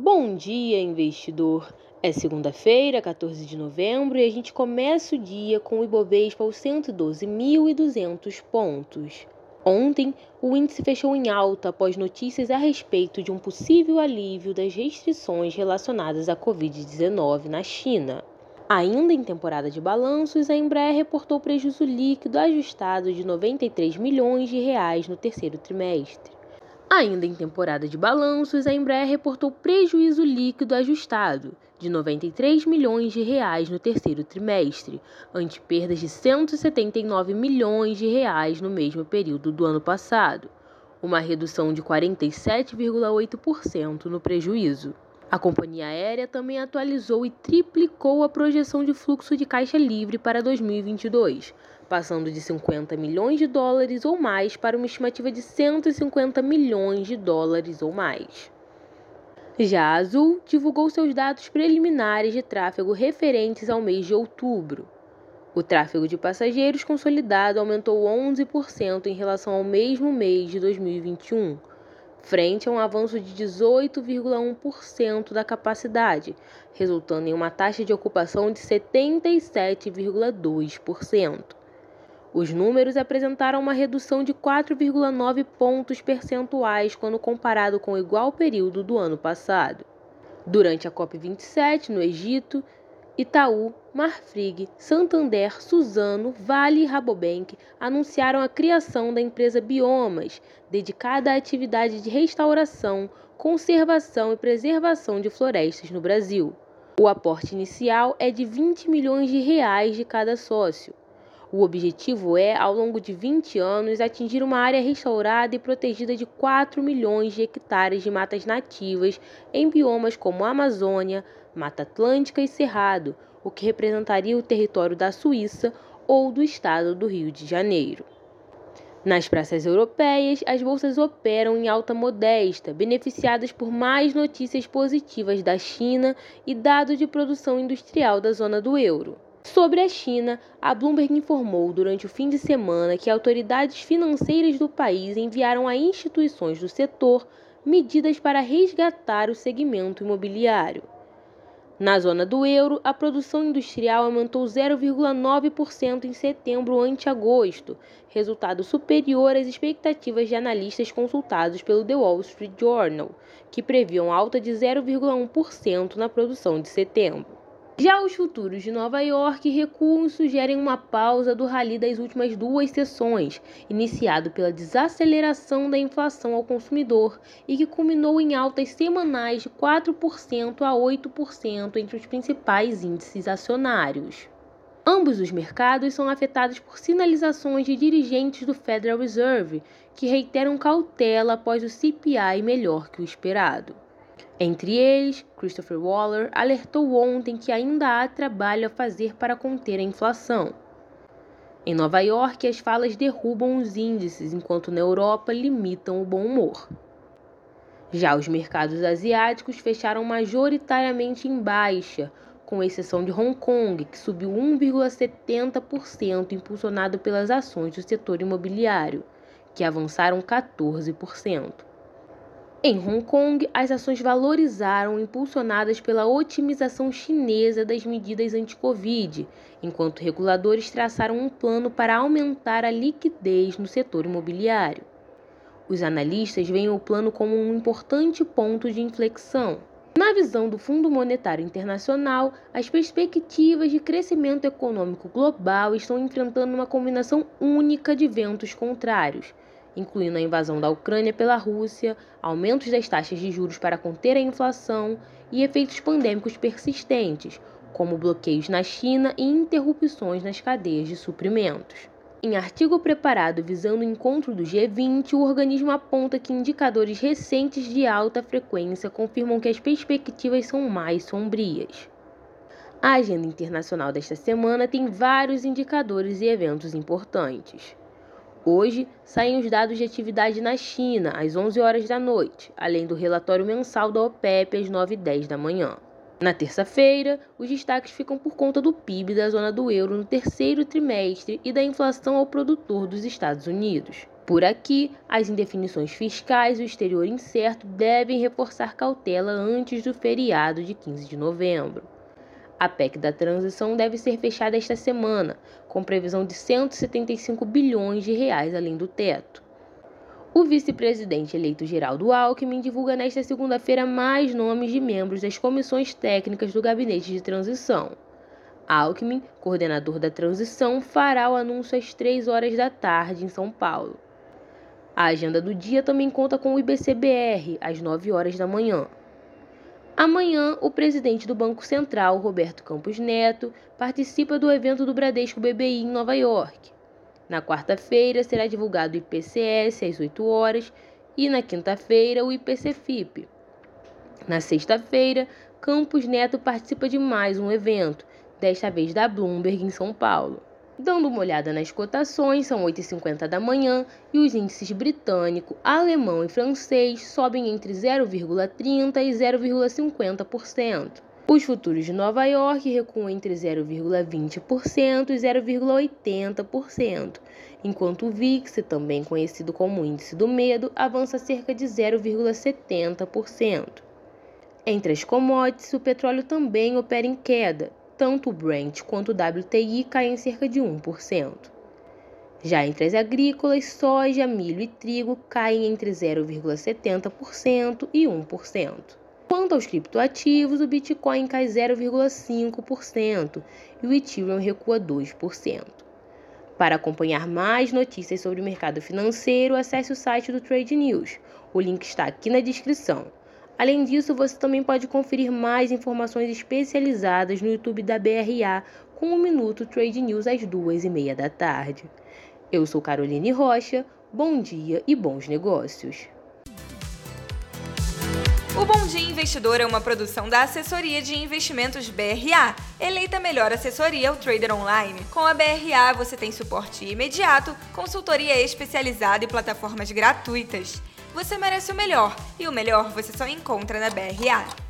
Bom dia, investidor. É segunda-feira, 14 de novembro, e a gente começa o dia com o Ibovespa aos 112.200 pontos. Ontem, o índice fechou em alta após notícias a respeito de um possível alívio das restrições relacionadas à Covid-19 na China. Ainda em temporada de balanços, a Embraer reportou prejuízo líquido ajustado de 93 milhões de reais no terceiro trimestre. Ainda em temporada de balanços, a Embraer reportou prejuízo líquido ajustado de 93 milhões de reais no terceiro trimestre, ante perdas de 179 milhões de reais no mesmo período do ano passado, uma redução de 47,8% no prejuízo. A companhia aérea também atualizou e triplicou a projeção de fluxo de caixa livre para 2022, passando de 50 milhões de dólares ou mais para uma estimativa de 150 milhões de dólares ou mais. Já a Azul divulgou seus dados preliminares de tráfego referentes ao mês de outubro. O tráfego de passageiros consolidado aumentou 11% em relação ao mesmo mês de 2021, frente a um avanço de 18,1% da capacidade, resultando em uma taxa de ocupação de 77,2%. Os números apresentaram uma redução de 4,9 pontos percentuais quando comparado com o igual período do ano passado. Durante a COP27 no Egito, Itaú, Marfrig, Santander, Suzano, Vale e Rabobank anunciaram a criação da empresa Biomas, dedicada à atividade de restauração, conservação e preservação de florestas no Brasil. O aporte inicial é de 20 milhões de reais de cada sócio. O objetivo é, ao longo de 20 anos, atingir uma área restaurada e protegida de 4 milhões de hectares de matas nativas em biomas como Amazônia, Mata Atlântica e Cerrado, o que representaria o território da Suíça ou do estado do Rio de Janeiro. Nas praças europeias, as bolsas operam em alta modesta, beneficiadas por mais notícias positivas da China e dados de produção industrial da zona do euro. Sobre a China, a Bloomberg informou durante o fim de semana que autoridades financeiras do país enviaram a instituições do setor medidas para resgatar o segmento imobiliário. Na zona do euro, a produção industrial aumentou 0,9% em setembro ante agosto, resultado superior às expectativas de analistas consultados pelo The Wall Street Journal, que previam alta de 0,1% na produção de setembro. Já os futuros de Nova York recuam e sugerem uma pausa do rally das últimas duas sessões, iniciado pela desaceleração da inflação ao consumidor e que culminou em altas semanais de 4% a 8% entre os principais índices acionários. Ambos os mercados são afetados por sinalizações de dirigentes do Federal Reserve, que reiteram cautela após o CPI melhor que o esperado. Entre eles, Christopher Waller alertou ontem que ainda há trabalho a fazer para conter a inflação. Em Nova York, as falas derrubam os índices, enquanto na Europa limitam o bom humor. Já os mercados asiáticos fecharam majoritariamente em baixa, com exceção de Hong Kong, que subiu 1,70%, impulsionado pelas ações do setor imobiliário, que avançaram 14%. Em Hong Kong, as ações valorizaram impulsionadas pela otimização chinesa das medidas anti-Covid, enquanto reguladores traçaram um plano para aumentar a liquidez no setor imobiliário. Os analistas veem o plano como um importante ponto de inflexão. Na visão do Fundo Monetário Internacional, as perspectivas de crescimento econômico global estão enfrentando uma combinação única de ventos contrários incluindo a invasão da Ucrânia pela Rússia, aumentos das taxas de juros para conter a inflação e efeitos pandêmicos persistentes, como bloqueios na China e interrupções nas cadeias de suprimentos. Em artigo preparado visando o encontro do G20, o organismo aponta que indicadores recentes de alta frequência confirmam que as perspectivas são mais sombrias. A agenda internacional desta semana tem vários indicadores e eventos importantes. Hoje saem os dados de atividade na China às 11 horas da noite, além do relatório mensal da OPEP às 9 e 10 da manhã. Na terça-feira, os destaques ficam por conta do PIB da zona do euro no terceiro trimestre e da inflação ao produtor dos Estados Unidos. Por aqui, as indefinições fiscais e o exterior incerto devem reforçar cautela antes do feriado de 15 de novembro. A PEC da transição deve ser fechada esta semana, com previsão de 175 bilhões de reais além do teto. O vice-presidente eleito Geraldo Alckmin divulga nesta segunda-feira mais nomes de membros das comissões técnicas do gabinete de transição. Alckmin, coordenador da transição, fará o anúncio às 3 horas da tarde em São Paulo. A agenda do dia também conta com o IBCBR, às 9 horas da manhã. Amanhã, o presidente do Banco Central, Roberto Campos Neto, participa do evento do Bradesco BBI em Nova York. Na quarta-feira, será divulgado o IPCS às 8 horas e na quinta-feira, o IPCFIP. Na sexta-feira, Campos Neto participa de mais um evento, desta vez da Bloomberg em São Paulo. Dando uma olhada nas cotações, são 8h50 da manhã e os índices britânico, alemão e francês sobem entre 0,30% e 0,50%. Os futuros de Nova York recuam entre 0,20% e 0,80%, enquanto o VIX, também conhecido como índice do medo, avança cerca de 0,70%. Entre as commodities, o petróleo também opera em queda, tanto o Brent quanto o WTI caem cerca de 1%. Já entre as agrícolas, soja, milho e trigo caem entre 0,70% e 1%. Quanto aos criptoativos, o Bitcoin cai 0,5% e o Ethereum recua 2%. Para acompanhar mais notícias sobre o mercado financeiro, acesse o site do Trade News. O link está aqui na descrição. Além disso, você também pode conferir mais informações especializadas no YouTube da BRA com o Minuto Trade News às duas e meia da tarde. Eu sou Caroline Rocha, bom dia e bons negócios. O Bom Dia Investidor é uma produção da Assessoria de Investimentos BRA, eleita melhor assessoria ao trader online. Com a BRA você tem suporte imediato, consultoria especializada e plataformas gratuitas. Você merece o melhor, e o melhor você só encontra na BRA.